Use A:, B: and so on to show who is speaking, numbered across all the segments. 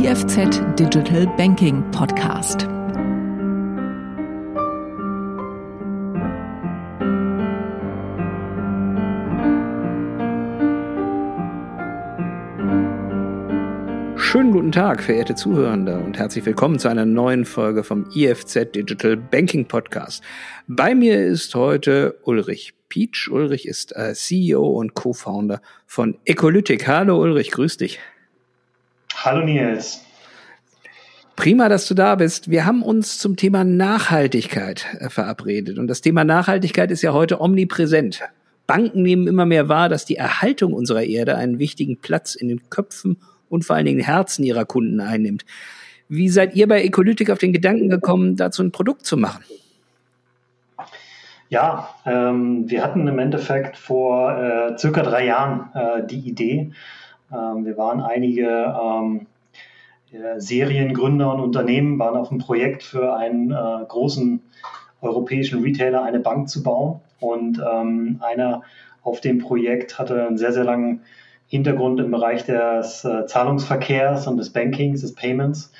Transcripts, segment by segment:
A: IFZ Digital Banking Podcast.
B: Schönen guten Tag, verehrte Zuhörende, und herzlich willkommen zu einer neuen Folge vom IFZ Digital Banking Podcast. Bei mir ist heute Ulrich Peach. Ulrich ist äh, CEO und Co-Founder von Ecolytic. Hallo Ulrich, grüß dich.
C: Hallo Nils.
B: Prima, dass du da bist. Wir haben uns zum Thema Nachhaltigkeit äh, verabredet. Und das Thema Nachhaltigkeit ist ja heute omnipräsent. Banken nehmen immer mehr wahr, dass die Erhaltung unserer Erde einen wichtigen Platz in den Köpfen und vor allen Dingen Herzen ihrer Kunden einnimmt. Wie seid ihr bei Ecolytic auf den Gedanken gekommen, dazu ein Produkt zu machen?
C: Ja, ähm, wir hatten im Endeffekt vor äh, circa drei Jahren äh, die Idee. Ähm, wir waren einige ähm, äh, Seriengründer und Unternehmen, waren auf einem Projekt für einen äh, großen europäischen Retailer eine Bank zu bauen. Und ähm, einer auf dem Projekt hatte einen sehr, sehr langen Hintergrund im Bereich des äh, Zahlungsverkehrs und des Bankings, des Payments.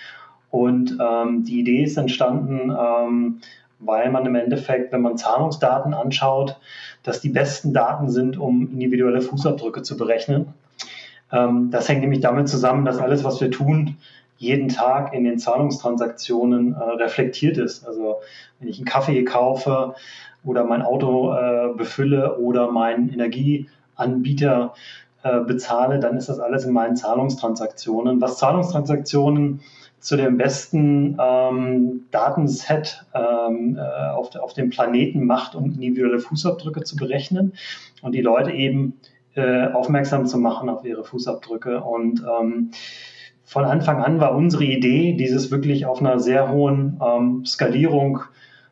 C: Und ähm, die Idee ist entstanden, ähm, weil man im Endeffekt, wenn man Zahlungsdaten anschaut, dass die besten Daten sind, um individuelle Fußabdrücke zu berechnen. Ähm, das hängt nämlich damit zusammen, dass alles, was wir tun, jeden Tag in den Zahlungstransaktionen äh, reflektiert ist. Also wenn ich einen Kaffee kaufe oder mein Auto äh, befülle oder meinen Energieanbieter äh, bezahle, dann ist das alles in meinen Zahlungstransaktionen. Was Zahlungstransaktionen zu dem besten ähm, Datenset ähm, äh, auf, auf dem Planeten macht, um individuelle Fußabdrücke zu berechnen und die Leute eben äh, aufmerksam zu machen auf ihre Fußabdrücke. Und ähm, von Anfang an war unsere Idee, dieses wirklich auf einer sehr hohen ähm, Skalierung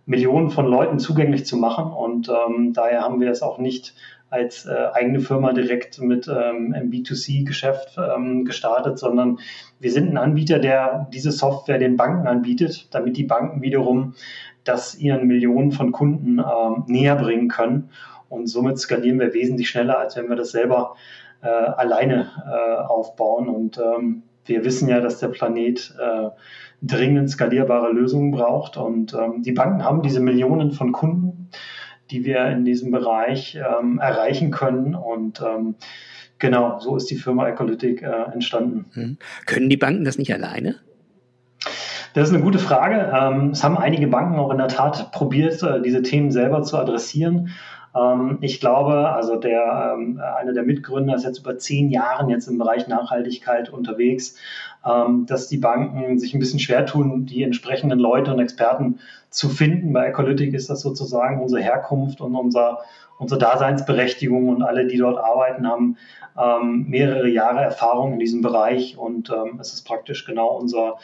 C: Millionen von Leuten zugänglich zu machen. Und ähm, daher haben wir es auch nicht als äh, eigene Firma direkt mit ähm, einem B2C-Geschäft ähm, gestartet, sondern wir sind ein Anbieter, der diese Software den Banken anbietet, damit die Banken wiederum das ihren Millionen von Kunden ähm, näher bringen können. Und somit skalieren wir wesentlich schneller, als wenn wir das selber äh, alleine äh, aufbauen. Und ähm, wir wissen ja, dass der Planet äh, dringend skalierbare Lösungen braucht. Und ähm, die Banken haben diese Millionen von Kunden die wir in diesem Bereich ähm, erreichen können. Und ähm, genau, so ist die Firma Ecolytic äh, entstanden.
B: Hm. Können die Banken das nicht alleine?
C: Das ist eine gute Frage. Ähm, es haben einige Banken auch in der Tat probiert, äh, diese Themen selber zu adressieren. Ähm, ich glaube, also der, ähm, einer der Mitgründer ist jetzt über zehn Jahren jetzt im Bereich Nachhaltigkeit unterwegs, dass die Banken sich ein bisschen schwer tun, die entsprechenden Leute und Experten zu finden. Bei Ecolytic ist das sozusagen unsere Herkunft und unser, unsere Daseinsberechtigung und alle, die dort arbeiten, haben mehrere Jahre Erfahrung in diesem Bereich und es ist praktisch genau unser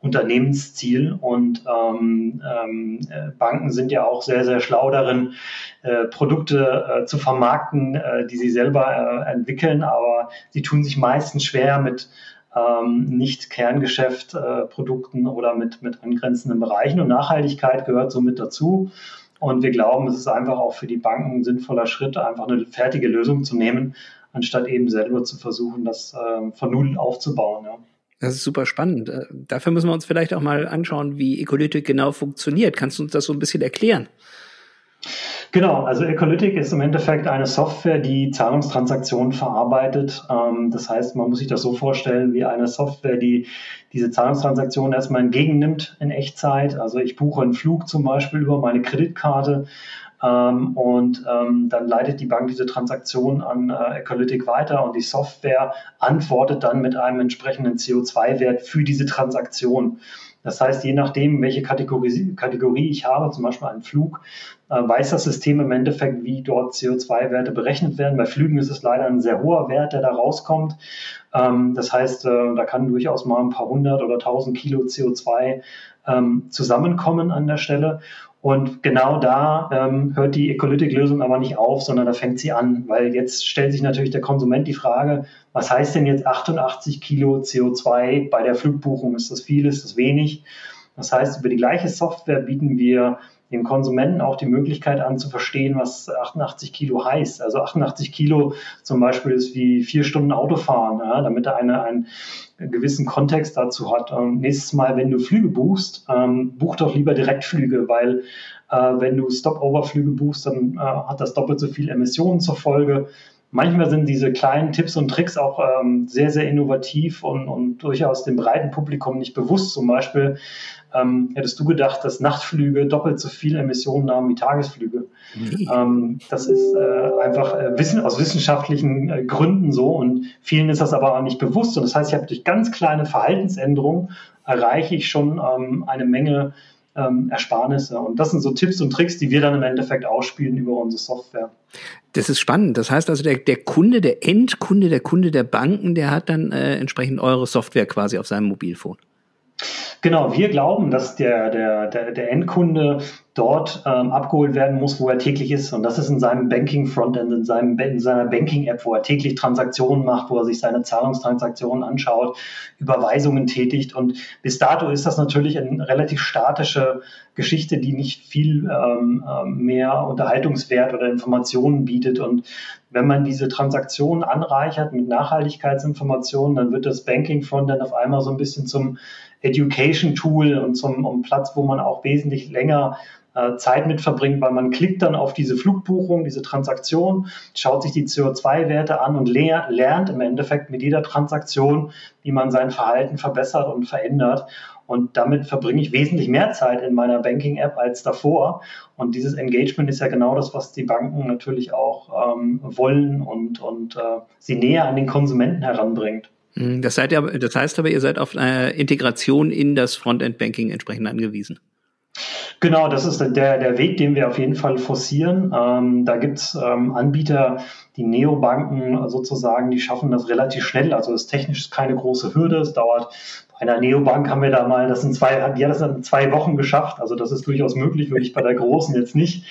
C: Unternehmensziel. Und ähm, ähm, äh, Banken sind ja auch sehr, sehr schlau darin, äh, Produkte äh, zu vermarkten, äh, die sie selber äh, entwickeln, aber sie tun sich meistens schwer mit ähm, nicht Kerngeschäftprodukten äh, oder mit, mit angrenzenden Bereichen. Und Nachhaltigkeit gehört somit dazu. Und wir glauben, es ist einfach auch für die Banken ein sinnvoller Schritt, einfach eine fertige Lösung zu nehmen, anstatt eben selber zu versuchen, das äh, von Null aufzubauen. Ja.
B: Das ist super spannend. Äh, dafür müssen wir uns vielleicht auch mal anschauen, wie Ecolytic genau funktioniert. Kannst du uns das so ein bisschen erklären?
C: Genau, also Ecolytic ist im Endeffekt eine Software, die Zahlungstransaktionen verarbeitet. Ähm, das heißt, man muss sich das so vorstellen wie eine Software, die diese Zahlungstransaktionen erstmal entgegennimmt in Echtzeit. Also ich buche einen Flug zum Beispiel über meine Kreditkarte ähm, und ähm, dann leitet die Bank diese Transaktion an äh, Ecolytic weiter und die Software antwortet dann mit einem entsprechenden CO2-Wert für diese Transaktion. Das heißt, je nachdem, welche Kategorie, Kategorie ich habe, zum Beispiel einen Flug, äh, weiß das System im Endeffekt, wie dort CO2-Werte berechnet werden. Bei Flügen ist es leider ein sehr hoher Wert, der da rauskommt. Ähm, das heißt, äh, da kann durchaus mal ein paar hundert oder tausend Kilo CO2 ähm, zusammenkommen an der Stelle. Und genau da ähm, hört die Ecolytic-Lösung aber nicht auf, sondern da fängt sie an, weil jetzt stellt sich natürlich der Konsument die Frage, was heißt denn jetzt 88 Kilo CO2 bei der Flugbuchung? Ist das viel, ist das wenig? Das heißt, über die gleiche Software bieten wir dem Konsumenten auch die Möglichkeit an zu verstehen, was 88 Kilo heißt. Also 88 Kilo zum Beispiel ist wie vier Stunden Autofahren, ja, damit er eine, einen gewissen Kontext dazu hat. Und nächstes Mal, wenn du Flüge buchst, ähm, buch doch lieber Direktflüge, weil äh, wenn du Stopover-Flüge buchst, dann äh, hat das doppelt so viel Emissionen zur Folge. Manchmal sind diese kleinen Tipps und Tricks auch ähm, sehr, sehr innovativ und, und durchaus dem breiten Publikum nicht bewusst. Zum Beispiel ähm, hättest du gedacht, dass Nachtflüge doppelt so viel Emissionen haben wie Tagesflüge. Nee. Ähm, das ist äh, einfach äh, wissen, aus wissenschaftlichen äh, Gründen so und vielen ist das aber auch nicht bewusst. Und das heißt, ich habe durch ganz kleine Verhaltensänderungen erreiche ich schon ähm, eine Menge ähm, Ersparnisse. Und das sind so Tipps und Tricks, die wir dann im Endeffekt ausspielen über unsere Software.
B: Das ist spannend. Das heißt also, der, der Kunde, der Endkunde, der Kunde der Banken, der hat dann äh, entsprechend eure Software quasi auf seinem Mobilfon.
C: Genau, wir glauben, dass der, der, der, der Endkunde dort ähm, abgeholt werden muss, wo er täglich ist. Und das ist in seinem Banking-Frontend, in, seinem, in seiner Banking-App, wo er täglich Transaktionen macht, wo er sich seine Zahlungstransaktionen anschaut, Überweisungen tätigt. Und bis dato ist das natürlich eine relativ statische Geschichte, die nicht viel ähm, ähm mehr Unterhaltungswert oder Informationen bietet. Und wenn man diese Transaktionen anreichert mit Nachhaltigkeitsinformationen, dann wird das Banking-Frontend auf einmal so ein bisschen zum Education-Tool und zum um Platz, wo man auch wesentlich länger Zeit mit verbringt, weil man klickt dann auf diese Flugbuchung, diese Transaktion, schaut sich die CO2-Werte an und le lernt im Endeffekt mit jeder Transaktion, wie man sein Verhalten verbessert und verändert. Und damit verbringe ich wesentlich mehr Zeit in meiner Banking-App als davor. Und dieses Engagement ist ja genau das, was die Banken natürlich auch ähm, wollen und, und äh, sie näher an den Konsumenten heranbringt.
B: Hm, das, seid ihr, das heißt aber, ihr seid auf eine Integration in das Frontend-Banking entsprechend angewiesen.
C: Genau, das ist der, der Weg, den wir auf jeden Fall forcieren. Ähm, da gibt es ähm, Anbieter, die Neobanken sozusagen, die schaffen das relativ schnell. Also ist technisch keine große Hürde. Es dauert bei einer Neobank haben wir da mal, das sind zwei, die hat das in zwei Wochen geschafft. Also das ist durchaus möglich, würde ich bei der großen jetzt nicht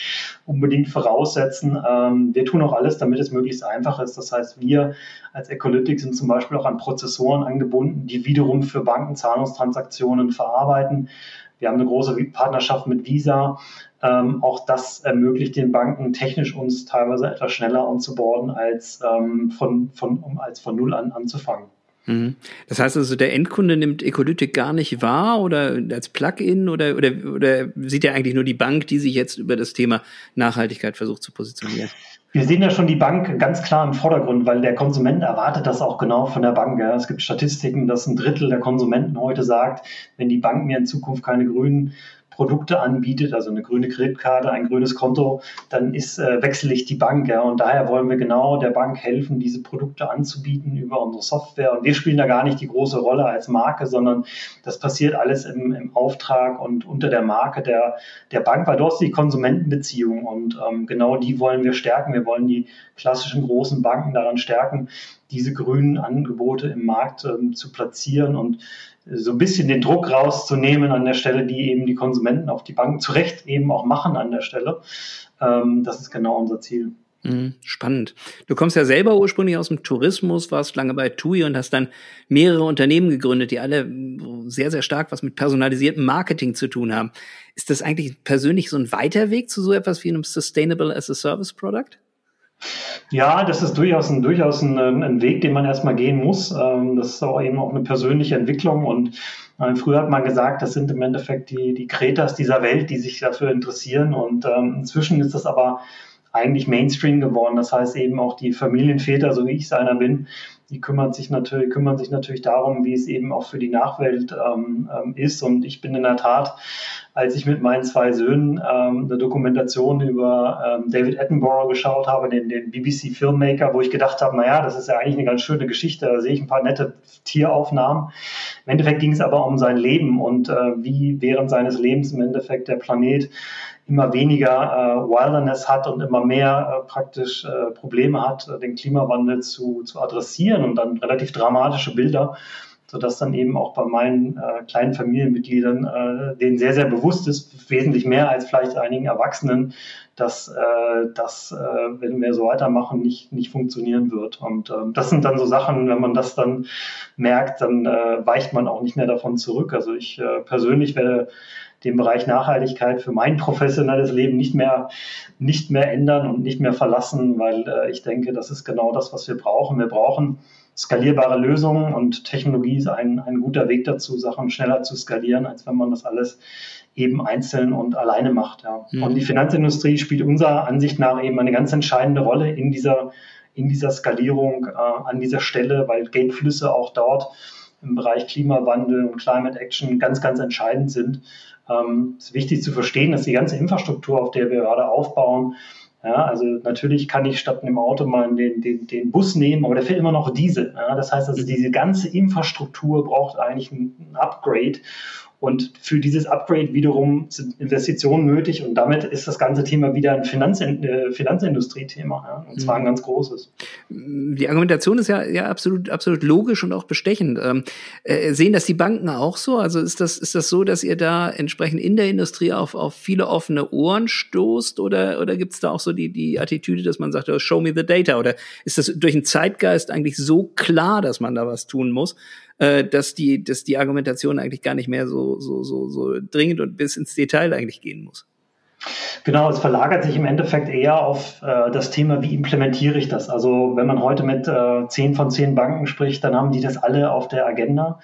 C: unbedingt voraussetzen. Ähm, wir tun auch alles, damit es möglichst einfach ist. Das heißt, wir als Ecolytic sind zum Beispiel auch an Prozessoren angebunden, die wiederum für Banken Zahlungstransaktionen verarbeiten. Wir haben eine große Partnerschaft mit Visa. Ähm, auch das ermöglicht den Banken technisch uns teilweise etwas schneller onzuboarden, als, ähm, von, von, um als von Null an anzufangen.
B: Mhm. Das heißt also, der Endkunde nimmt Ecolytic gar nicht wahr oder als Plugin oder, oder, oder sieht er eigentlich nur die Bank, die sich jetzt über das Thema Nachhaltigkeit versucht zu positionieren?
C: Wir sehen ja schon die Bank ganz klar im Vordergrund, weil der Konsument erwartet das auch genau von der Bank. Es gibt Statistiken, dass ein Drittel der Konsumenten heute sagt, wenn die Bank mir in Zukunft keine grünen Produkte anbietet, also eine grüne Kreditkarte, ein grünes Konto, dann ist, äh, wechsle ich die Bank. Ja. Und daher wollen wir genau der Bank helfen, diese Produkte anzubieten über unsere Software. Und wir spielen da gar nicht die große Rolle als Marke, sondern das passiert alles im, im Auftrag und unter der Marke der, der Bank, weil dort ist die Konsumentenbeziehung und ähm, genau die wollen wir stärken. Wir wollen die klassischen großen Banken daran stärken, diese grünen Angebote im Markt ähm, zu platzieren und so ein bisschen den Druck rauszunehmen an der Stelle, die eben die Konsumenten auf die Banken zu Recht eben auch machen an der Stelle. Ähm, das ist genau unser Ziel.
B: Mhm, spannend. Du kommst ja selber ursprünglich aus dem Tourismus, warst lange bei TUI und hast dann mehrere Unternehmen gegründet, die alle sehr, sehr stark was mit personalisiertem Marketing zu tun haben. Ist das eigentlich persönlich so ein weiter Weg zu so etwas wie einem Sustainable as a Service Product?
C: Ja, das ist durchaus ein, durchaus ein, ein Weg, den man erstmal gehen muss. Ähm, das ist auch eben auch eine persönliche Entwicklung. Und äh, früher hat man gesagt, das sind im Endeffekt die, die Kretas dieser Welt, die sich dafür interessieren. Und ähm, inzwischen ist das aber eigentlich Mainstream geworden. Das heißt eben auch die Familienväter, so wie ich es einer bin, die kümmern sich natürlich, kümmern sich natürlich darum, wie es eben auch für die Nachwelt ähm, ähm, ist. Und ich bin in der Tat, als ich mit meinen zwei Söhnen ähm, eine Dokumentation über ähm, David Attenborough geschaut habe, den, den BBC Filmmaker, wo ich gedacht habe, naja, das ist ja eigentlich eine ganz schöne Geschichte, da sehe ich ein paar nette Tieraufnahmen. Im Endeffekt ging es aber um sein Leben und äh, wie während seines Lebens im Endeffekt der Planet immer weniger äh, Wilderness hat und immer mehr äh, praktisch äh, Probleme hat, äh, den Klimawandel zu, zu adressieren und dann relativ dramatische Bilder. Sodass dann eben auch bei meinen äh, kleinen Familienmitgliedern äh, denen sehr, sehr bewusst ist, wesentlich mehr als vielleicht einigen Erwachsenen, dass äh, das, äh, wenn wir so weitermachen, nicht, nicht funktionieren wird. Und äh, das sind dann so Sachen, wenn man das dann merkt, dann äh, weicht man auch nicht mehr davon zurück. Also ich äh, persönlich werde den Bereich Nachhaltigkeit für mein professionelles Leben nicht mehr, nicht mehr ändern und nicht mehr verlassen, weil äh, ich denke, das ist genau das, was wir brauchen. Wir brauchen skalierbare Lösungen und Technologie ist ein, ein guter Weg dazu, Sachen schneller zu skalieren, als wenn man das alles eben einzeln und alleine macht. Ja. Mhm. Und die Finanzindustrie spielt unserer Ansicht nach eben eine ganz entscheidende Rolle in dieser, in dieser Skalierung äh, an dieser Stelle, weil Geldflüsse auch dort im Bereich Klimawandel und Climate Action ganz, ganz entscheidend sind. Ähm, es ist wichtig zu verstehen, dass die ganze Infrastruktur, auf der wir gerade aufbauen, ja, also natürlich kann ich statt einem Auto mal den, den, den Bus nehmen, aber der fehlt immer noch Diesel. Ja, das heißt also, diese ganze Infrastruktur braucht eigentlich ein Upgrade. Und für dieses Upgrade wiederum sind Investitionen nötig und damit ist das ganze Thema wieder ein Finanz äh, Finanzindustrie-Thema, ja, und zwar ein mhm. ganz großes.
B: Die Argumentation ist ja, ja absolut, absolut logisch und auch bestechend. Ähm, äh, sehen das die Banken auch so? Also ist das, ist das so, dass ihr da entsprechend in der Industrie auf, auf viele offene Ohren stoßt oder, oder gibt es da auch so die, die Attitüde, dass man sagt, oh, show me the data? Oder ist das durch den Zeitgeist eigentlich so klar, dass man da was tun muss? Äh, dass die, dass die Argumentation eigentlich gar nicht mehr so, so, so, so dringend und bis ins Detail eigentlich gehen muss.
C: Genau, es verlagert sich im Endeffekt eher auf äh, das Thema, wie implementiere ich das? Also wenn man heute mit äh, zehn von zehn Banken spricht, dann haben die das alle auf der Agenda.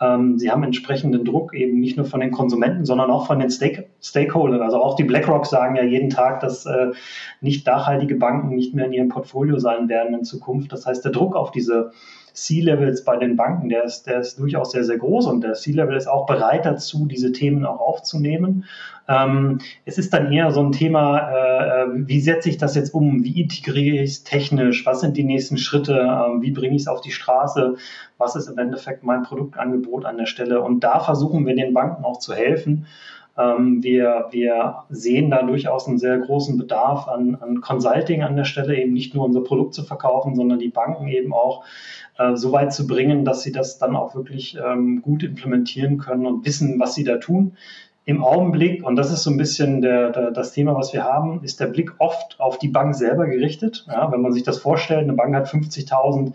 C: Ähm, sie haben entsprechenden Druck eben nicht nur von den Konsumenten, sondern auch von den Stake Stakeholdern. Also auch die BlackRock sagen ja jeden Tag, dass äh, nicht nachhaltige Banken nicht mehr in ihrem Portfolio sein werden in Zukunft. Das heißt, der Druck auf diese C-Levels bei den Banken, der ist, der ist durchaus sehr, sehr groß und der C-Level ist auch bereit dazu, diese Themen auch aufzunehmen. Ähm, es ist dann eher so ein Thema, äh, wie setze ich das jetzt um? Wie integriere ich es technisch? Was sind die nächsten Schritte? Ähm, wie bringe ich es auf die Straße? Was ist im Endeffekt mein Produktangebot an der Stelle? Und da versuchen wir den Banken auch zu helfen. Ähm, wir, wir sehen da durchaus einen sehr großen Bedarf an, an Consulting an der Stelle, eben nicht nur unser Produkt zu verkaufen, sondern die Banken eben auch äh, so weit zu bringen, dass sie das dann auch wirklich ähm, gut implementieren können und wissen, was sie da tun. Im Augenblick, und das ist so ein bisschen der, der, das Thema, was wir haben, ist der Blick oft auf die Bank selber gerichtet. Ja, wenn man sich das vorstellt, eine Bank hat 50.000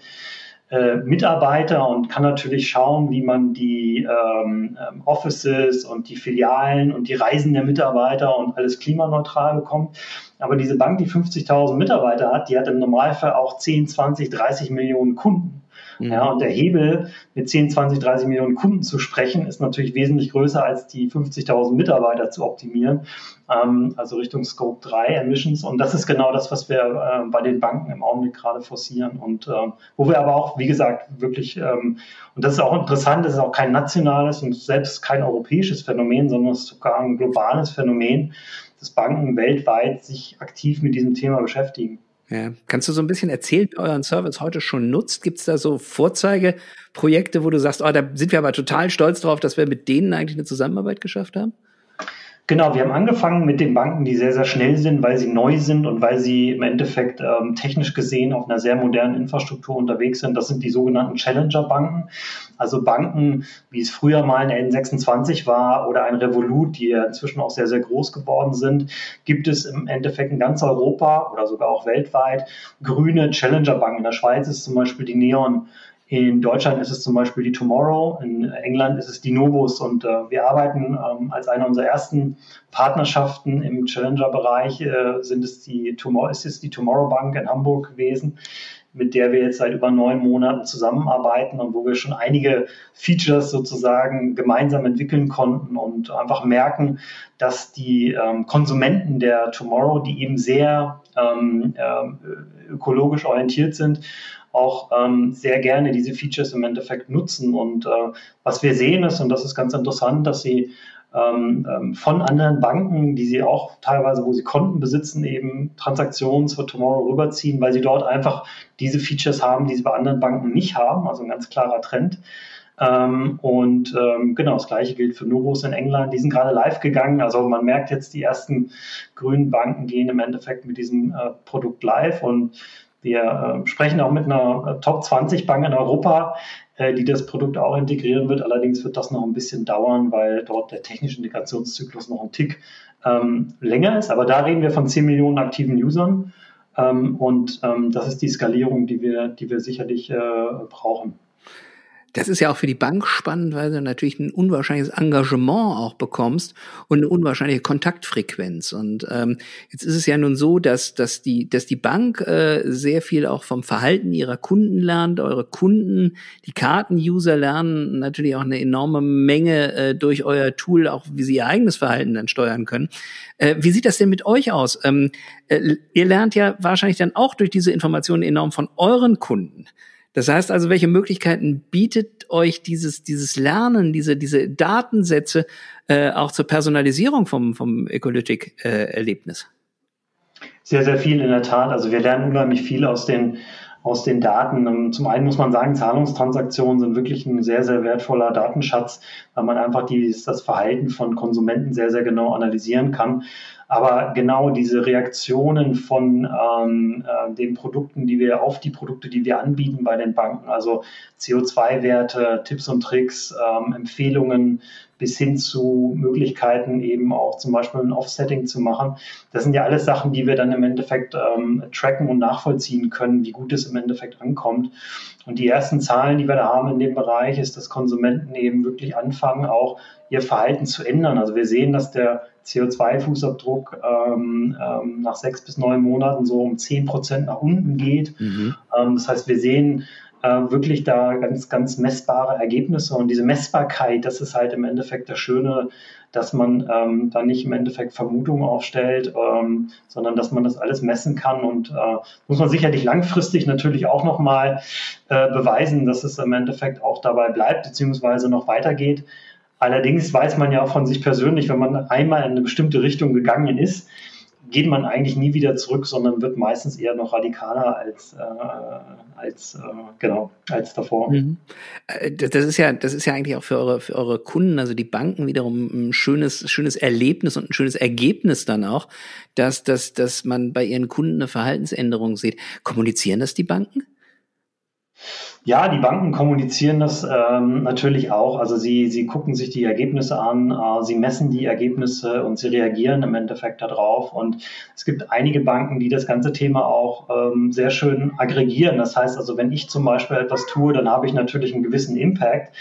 C: äh, Mitarbeiter und kann natürlich schauen, wie man die ähm, ähm, Offices und die Filialen und die Reisen der Mitarbeiter und alles klimaneutral bekommt. Aber diese Bank, die 50.000 Mitarbeiter hat, die hat im Normalfall auch 10, 20, 30 Millionen Kunden. Mhm. Ja, und der Hebel, mit 10, 20, 30 Millionen Kunden zu sprechen, ist natürlich wesentlich größer als die 50.000 Mitarbeiter zu optimieren, ähm, also Richtung Scope 3 Emissions. Und das ist genau das, was wir äh, bei den Banken im Augenblick gerade forcieren und äh, wo wir aber auch, wie gesagt, wirklich, ähm, und das ist auch interessant, das ist auch kein nationales und selbst kein europäisches Phänomen, sondern es ist sogar ein globales Phänomen, dass Banken weltweit sich aktiv mit diesem Thema beschäftigen.
B: Ja. Kannst du so ein bisschen erzählen, wie euren Service heute schon nutzt? Gibt es da so Vorzeigeprojekte, wo du sagst, oh, da sind wir aber total stolz drauf, dass wir mit denen eigentlich eine Zusammenarbeit geschafft haben?
C: Genau, wir haben angefangen mit den Banken, die sehr, sehr schnell sind, weil sie neu sind und weil sie im Endeffekt ähm, technisch gesehen auf einer sehr modernen Infrastruktur unterwegs sind. Das sind die sogenannten Challenger-Banken. Also Banken, wie es früher mal eine N26 war oder ein Revolut, die ja inzwischen auch sehr, sehr groß geworden sind, gibt es im Endeffekt in ganz Europa oder sogar auch weltweit grüne Challenger-Banken. In der Schweiz ist zum Beispiel die Neon in Deutschland ist es zum Beispiel die Tomorrow, in England ist es die Novus. Und äh, wir arbeiten ähm, als eine unserer ersten Partnerschaften im Challenger-Bereich äh, sind es die Tomorrow, ist es die Tomorrow Bank in Hamburg gewesen, mit der wir jetzt seit über neun Monaten zusammenarbeiten und wo wir schon einige Features sozusagen gemeinsam entwickeln konnten und einfach merken, dass die ähm, Konsumenten der Tomorrow, die eben sehr ähm, äh, ökologisch orientiert sind, auch ähm, sehr gerne diese Features im Endeffekt nutzen. Und äh, was wir sehen ist, und das ist ganz interessant, dass sie ähm, ähm, von anderen Banken, die sie auch teilweise, wo sie Konten besitzen, eben Transaktionen zur Tomorrow rüberziehen, weil sie dort einfach diese Features haben, die sie bei anderen Banken nicht haben. Also ein ganz klarer Trend. Ähm, und ähm, genau, das gleiche gilt für Novos in England. Die sind gerade live gegangen. Also man merkt jetzt, die ersten grünen Banken gehen im Endeffekt mit diesem äh, Produkt live und wir äh, sprechen auch mit einer äh, Top 20 Bank in Europa, äh, die das Produkt auch integrieren wird. Allerdings wird das noch ein bisschen dauern, weil dort der technische Integrationszyklus noch ein Tick ähm, länger ist. Aber da reden wir von 10 Millionen aktiven Usern. Ähm, und ähm, das ist die Skalierung, die wir, die wir sicherlich äh, brauchen.
B: Das ist ja auch für die Bank spannend, weil du natürlich ein unwahrscheinliches Engagement auch bekommst und eine unwahrscheinliche Kontaktfrequenz. Und ähm, jetzt ist es ja nun so, dass, dass, die, dass die Bank äh, sehr viel auch vom Verhalten ihrer Kunden lernt. Eure Kunden, die Karten-User lernen natürlich auch eine enorme Menge äh, durch euer Tool, auch wie sie ihr eigenes Verhalten dann steuern können. Äh, wie sieht das denn mit euch aus? Ähm, äh, ihr lernt ja wahrscheinlich dann auch durch diese Informationen enorm von euren Kunden. Das heißt also, welche Möglichkeiten bietet euch dieses, dieses Lernen, diese, diese Datensätze äh, auch zur Personalisierung vom, vom Ecolytic-Erlebnis?
C: Sehr, sehr viel in der Tat. Also wir lernen unheimlich viel aus den, aus den Daten. Ähm, zum einen muss man sagen, Zahlungstransaktionen sind wirklich ein sehr, sehr wertvoller Datenschatz, weil man einfach die, das Verhalten von Konsumenten sehr, sehr genau analysieren kann. Aber genau diese Reaktionen von ähm, äh, den Produkten, die wir auf die Produkte, die wir anbieten bei den Banken, also CO2-Werte, Tipps und Tricks, ähm, Empfehlungen bis hin zu Möglichkeiten eben auch zum Beispiel ein Offsetting zu machen. Das sind ja alles Sachen, die wir dann im Endeffekt ähm, tracken und nachvollziehen können, wie gut es im Endeffekt ankommt. Und die ersten Zahlen, die wir da haben in dem Bereich, ist, dass Konsumenten eben wirklich anfangen, auch ihr Verhalten zu ändern. Also wir sehen, dass der CO2-Fußabdruck ähm, ähm, nach sechs bis neun Monaten so um zehn Prozent nach unten geht. Mhm. Ähm, das heißt, wir sehen äh, wirklich da ganz, ganz messbare Ergebnisse. Und diese Messbarkeit, das ist halt im Endeffekt das Schöne, dass man ähm, da nicht im Endeffekt Vermutungen aufstellt, ähm, sondern dass man das alles messen kann. Und äh, muss man sicherlich langfristig natürlich auch nochmal äh, beweisen, dass es im Endeffekt auch dabei bleibt, beziehungsweise noch weitergeht. Allerdings weiß man ja auch von sich persönlich, wenn man einmal in eine bestimmte Richtung gegangen ist, geht man eigentlich nie wieder zurück, sondern wird meistens eher noch radikaler als, äh, als, äh, genau, als davor. Mhm.
B: Äh, das ist ja, das ist ja eigentlich auch für eure, für eure Kunden, also die Banken wiederum ein schönes, schönes Erlebnis und ein schönes Ergebnis dann auch, dass, dass, dass man bei ihren Kunden eine Verhaltensänderung sieht. Kommunizieren das die Banken?
C: Ja, die Banken kommunizieren das ähm, natürlich auch. Also sie, sie gucken sich die Ergebnisse an, äh, sie messen die Ergebnisse und sie reagieren im Endeffekt darauf. Und es gibt einige Banken, die das ganze Thema auch ähm, sehr schön aggregieren. Das heißt also, wenn ich zum Beispiel etwas tue, dann habe ich natürlich einen gewissen Impact.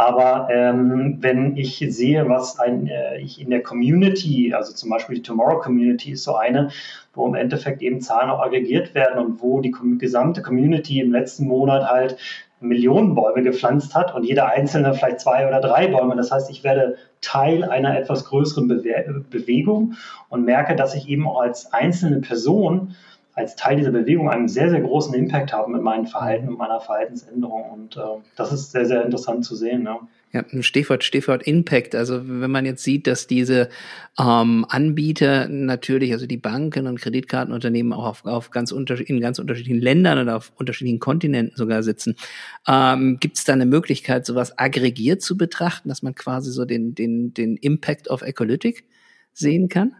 C: Aber ähm, wenn ich sehe, was ein, äh, ich in der Community, also zum Beispiel die Tomorrow Community ist so eine, wo im Endeffekt eben Zahlen auch aggregiert werden und wo die gesamte Community im letzten Monat halt Millionen Bäume gepflanzt hat und jeder einzelne vielleicht zwei oder drei Bäume. Das heißt, ich werde Teil einer etwas größeren Bewe Bewegung und merke, dass ich eben auch als einzelne Person als Teil dieser Bewegung einen sehr, sehr großen Impact haben mit meinem Verhalten und meiner Verhaltensänderung. Und äh, das ist sehr, sehr interessant zu sehen. Ja.
B: Ja, Stichwort, Stichwort Impact. Also wenn man jetzt sieht, dass diese ähm, Anbieter natürlich, also die Banken und Kreditkartenunternehmen auch auf, auf ganz in ganz unterschiedlichen Ländern oder auf unterschiedlichen Kontinenten sogar sitzen, ähm, gibt es da eine Möglichkeit, sowas aggregiert zu betrachten, dass man quasi so den, den, den Impact of Ecolytic sehen kann?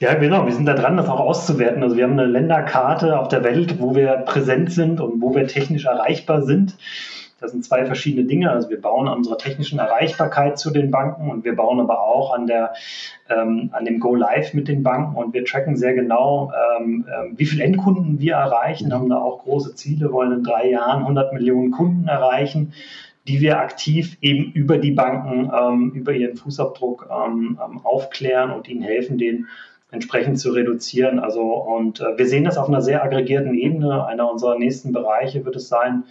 C: Ja, genau. Wir sind da dran, das auch auszuwerten. Also wir haben eine Länderkarte auf der Welt, wo wir präsent sind und wo wir technisch erreichbar sind. Das sind zwei verschiedene Dinge. Also wir bauen an unserer technischen Erreichbarkeit zu den Banken und wir bauen aber auch an der ähm, an dem Go Live mit den Banken und wir tracken sehr genau, ähm, ähm, wie viele Endkunden wir erreichen, haben da auch große Ziele, wollen in drei Jahren 100 Millionen Kunden erreichen die wir aktiv eben über die Banken, ähm, über ihren Fußabdruck ähm, ähm aufklären und ihnen helfen, den entsprechend zu reduzieren. Also und äh, wir sehen das auf einer sehr aggregierten Ebene. Einer unserer nächsten Bereiche wird es sein,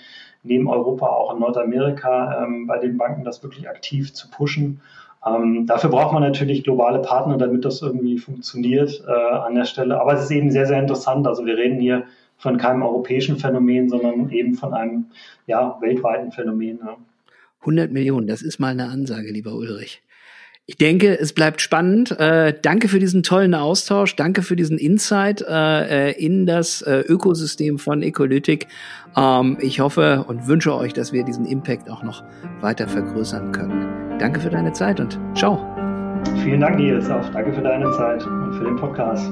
C: neben Europa auch in Nordamerika ähm, bei den Banken das wirklich aktiv zu pushen. Ähm, dafür braucht man natürlich globale Partner, damit das irgendwie funktioniert äh, an der Stelle. Aber es ist eben sehr, sehr interessant. Also wir reden hier von keinem europäischen Phänomen, sondern eben von einem ja, weltweiten Phänomen. Ja.
B: 100 Millionen, das ist mal eine Ansage, lieber Ulrich. Ich denke, es bleibt spannend. Äh, danke für diesen tollen Austausch. Danke für diesen Insight äh, äh, in das äh, Ökosystem von Ecolytic. Ähm, ich hoffe und wünsche euch, dass wir diesen Impact auch noch weiter vergrößern können. Danke für deine Zeit und ciao.
C: Vielen Dank, Nils. Auch danke für deine Zeit und für den Podcast.